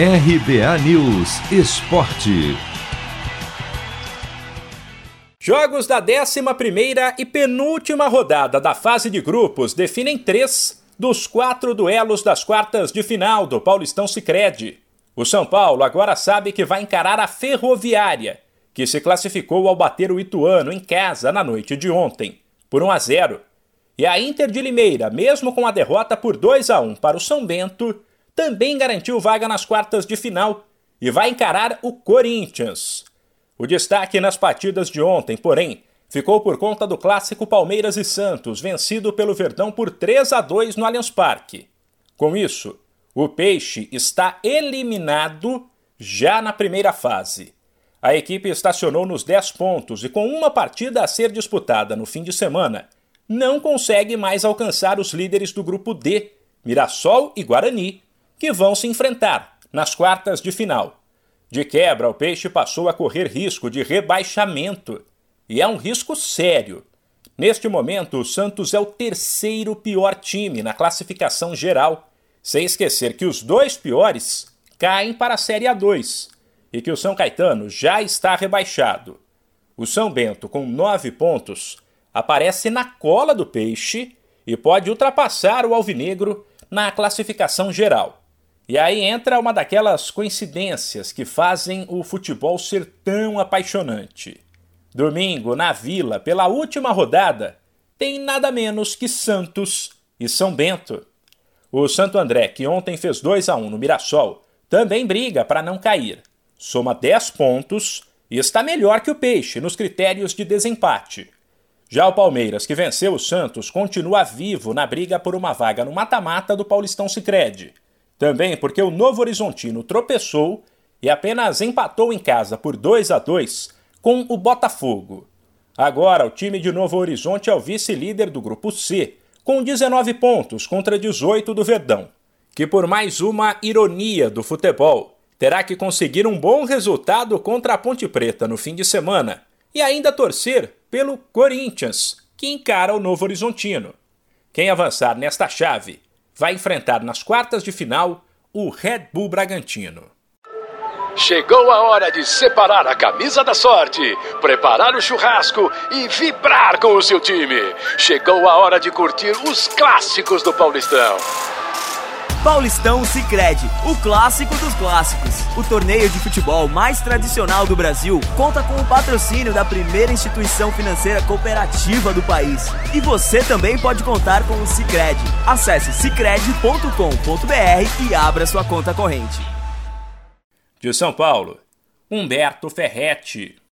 RBA News Esporte. Jogos da 11 e penúltima rodada da fase de grupos definem três dos quatro duelos das quartas de final do Paulistão Sicredi. O São Paulo agora sabe que vai encarar a Ferroviária, que se classificou ao bater o Ituano em casa na noite de ontem, por 1 a 0. E a Inter de Limeira, mesmo com a derrota por 2 a 1 para o São Bento, também garantiu vaga nas quartas de final e vai encarar o Corinthians. O destaque nas partidas de ontem, porém, ficou por conta do clássico Palmeiras e Santos, vencido pelo Verdão por 3 a 2 no Allianz Parque. Com isso, o Peixe está eliminado já na primeira fase. A equipe estacionou nos 10 pontos e, com uma partida a ser disputada no fim de semana, não consegue mais alcançar os líderes do grupo D, Mirassol e Guarani, que vão se enfrentar nas quartas de final. De quebra, o Peixe passou a correr risco de rebaixamento. E é um risco sério. Neste momento, o Santos é o terceiro pior time na classificação geral, sem esquecer que os dois piores caem para a Série A2 e que o São Caetano já está rebaixado. O São Bento, com nove pontos, aparece na cola do Peixe e pode ultrapassar o Alvinegro na classificação geral. E aí entra uma daquelas coincidências que fazem o futebol ser tão apaixonante. Domingo, na Vila, pela última rodada, tem nada menos que Santos e São Bento. O Santo André, que ontem fez 2 a 1 no Mirassol, também briga para não cair. Soma 10 pontos e está melhor que o Peixe nos critérios de desempate. Já o Palmeiras, que venceu o Santos, continua vivo na briga por uma vaga no mata-mata do Paulistão Sicredi. Também porque o Novo Horizontino tropeçou e apenas empatou em casa por 2 a 2 com o Botafogo. Agora, o time de Novo Horizonte é o vice-líder do grupo C, com 19 pontos contra 18 do Verdão, que por mais uma ironia do futebol, terá que conseguir um bom resultado contra a Ponte Preta no fim de semana e ainda torcer pelo Corinthians, que encara o Novo Horizontino. Quem avançar nesta chave vai enfrentar nas quartas de final o Red Bull Bragantino. Chegou a hora de separar a camisa da sorte, preparar o churrasco e vibrar com o seu time. Chegou a hora de curtir os clássicos do Paulistão. Paulistão Sicredi, o clássico dos clássicos. O torneio de futebol mais tradicional do Brasil conta com o patrocínio da primeira instituição financeira cooperativa do país. E você também pode contar com o Sicredi. Acesse sicredi.com.br e abra sua conta corrente. De São Paulo, Humberto Ferretti.